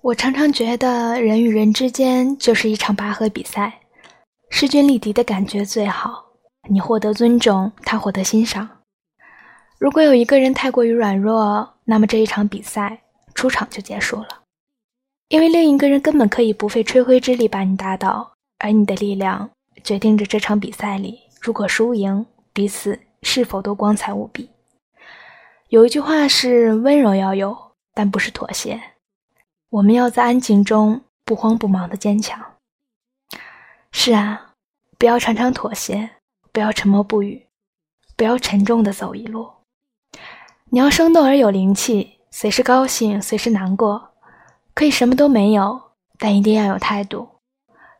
我常常觉得人与人之间就是一场拔河比赛，势均力敌的感觉最好。你获得尊重，他获得欣赏。如果有一个人太过于软弱，那么这一场比赛出场就结束了，因为另一个人根本可以不费吹灰之力把你打倒，而你的力量决定着这场比赛里，如果输赢，彼此是否都光彩无比。有一句话是：温柔要有，但不是妥协。我们要在安静中不慌不忙的坚强。是啊，不要常常妥协，不要沉默不语，不要沉重的走一路。你要生动而有灵气，随时高兴，随时难过，可以什么都没有，但一定要有态度，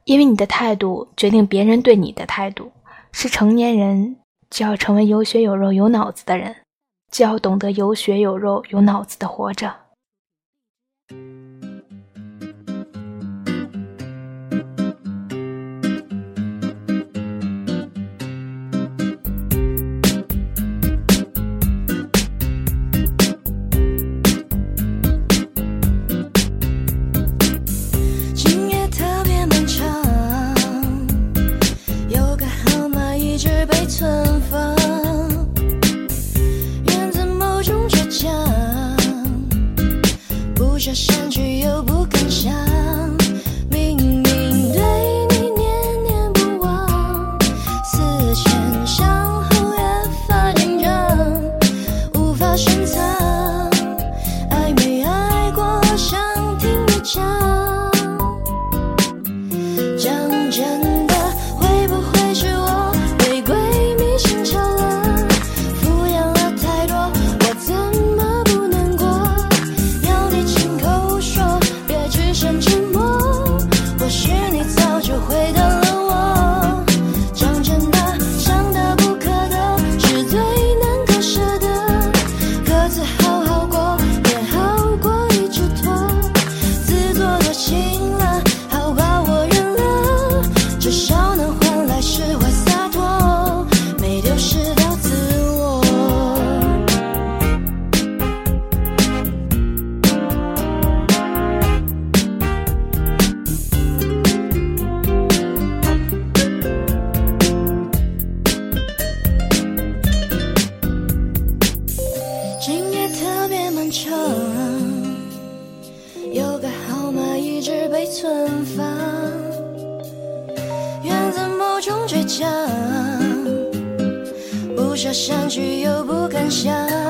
因为你的态度决定别人对你的态度。是成年人就要成为有血有肉、有脑子的人，就要懂得有血有肉、有脑子的活着。远方源自某种倔强不舍删去又不敢想明明对你念念不忘思前想后越发紧张无法深藏。存放，源自某种倔强，不舍删去又不敢想。